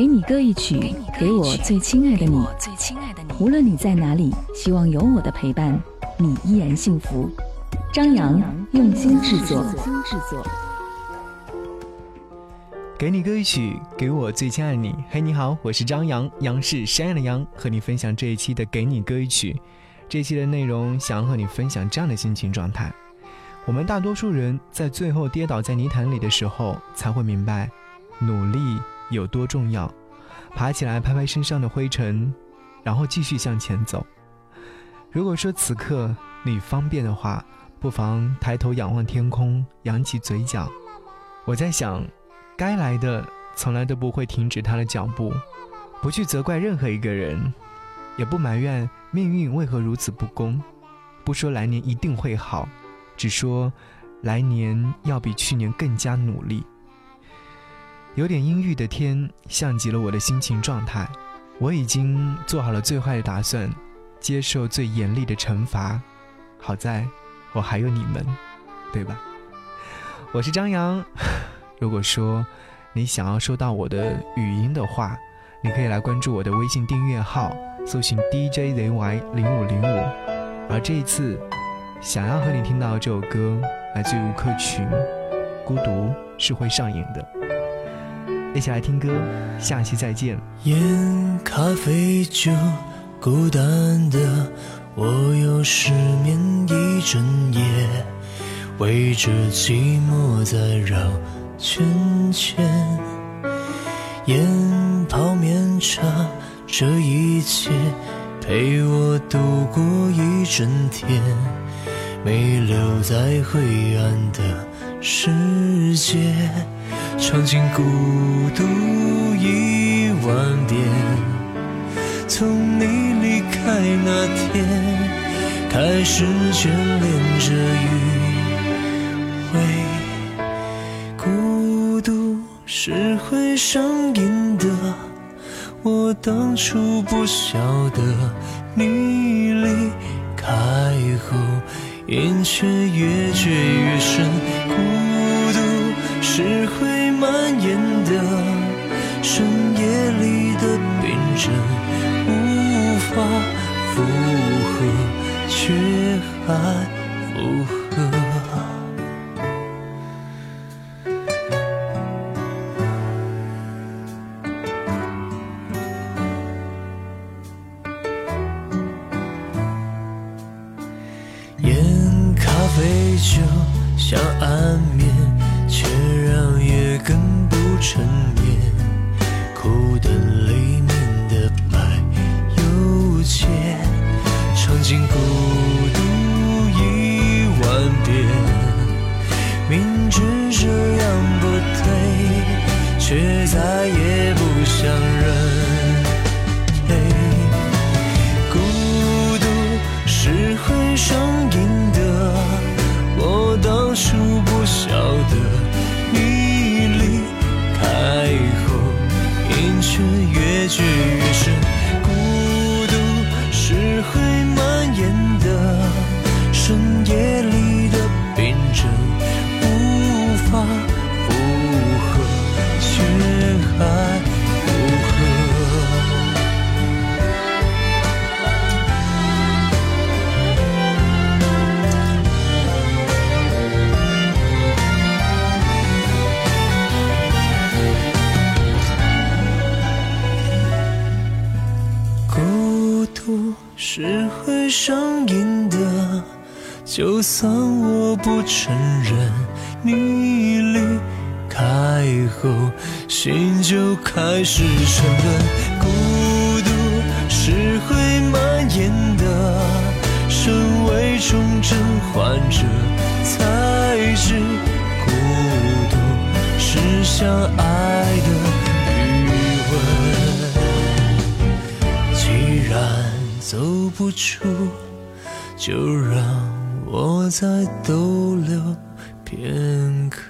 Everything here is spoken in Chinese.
给你歌一曲，给我最亲爱的你。无论你在哪里，希望有我的陪伴，你依然幸福。张扬用心制作。给你歌一曲，给我最亲爱的你。嘿，你好，我是张扬，杨是山羊的羊，和你分享这一期的给你歌一曲。这期的内容，想要和你分享这样的心情状态。我们大多数人在最后跌倒在泥潭里的时候，才会明白，努力。有多重要？爬起来，拍拍身上的灰尘，然后继续向前走。如果说此刻你方便的话，不妨抬头仰望天空，扬起嘴角。我在想，该来的从来都不会停止他的脚步。不去责怪任何一个人，也不埋怨命运为何如此不公。不说来年一定会好，只说来年要比去年更加努力。有点阴郁的天，像极了我的心情状态。我已经做好了最坏的打算，接受最严厉的惩罚。好在，我还有你们，对吧？我是张扬。如果说你想要收到我的语音的话，你可以来关注我的微信订阅号，搜寻 DJZY 零五零五。而这一次，想要和你听到这首歌，来自于吴克群，《孤独是会上瘾的》。一起来听歌，下期再见。烟咖啡酒，孤单的我又失眠一整夜，围着寂寞在绕圈圈。烟泡面茶，这一切陪我度过一整天，没留在灰暗的世界。尝尽孤独一万遍，从你离开那天开始眷恋着余味。孤独是会上瘾的，我当初不晓得，你离开后瘾却越坠越深。孤独是会。蔓延的深夜里的病症，无法负荷，却还负荷。杯、酒，想安眠。却让夜更不成眠，苦的里面的白又浅，尝尽孤独一万遍，明知这样不对，却再也不想认。孤独是会上上瘾的，就算我不承认，你离开后，心就开始沉沦。孤独是会蔓延的，身为重症患者才知，孤独是相爱的余温。走不出，就让我再逗留片刻。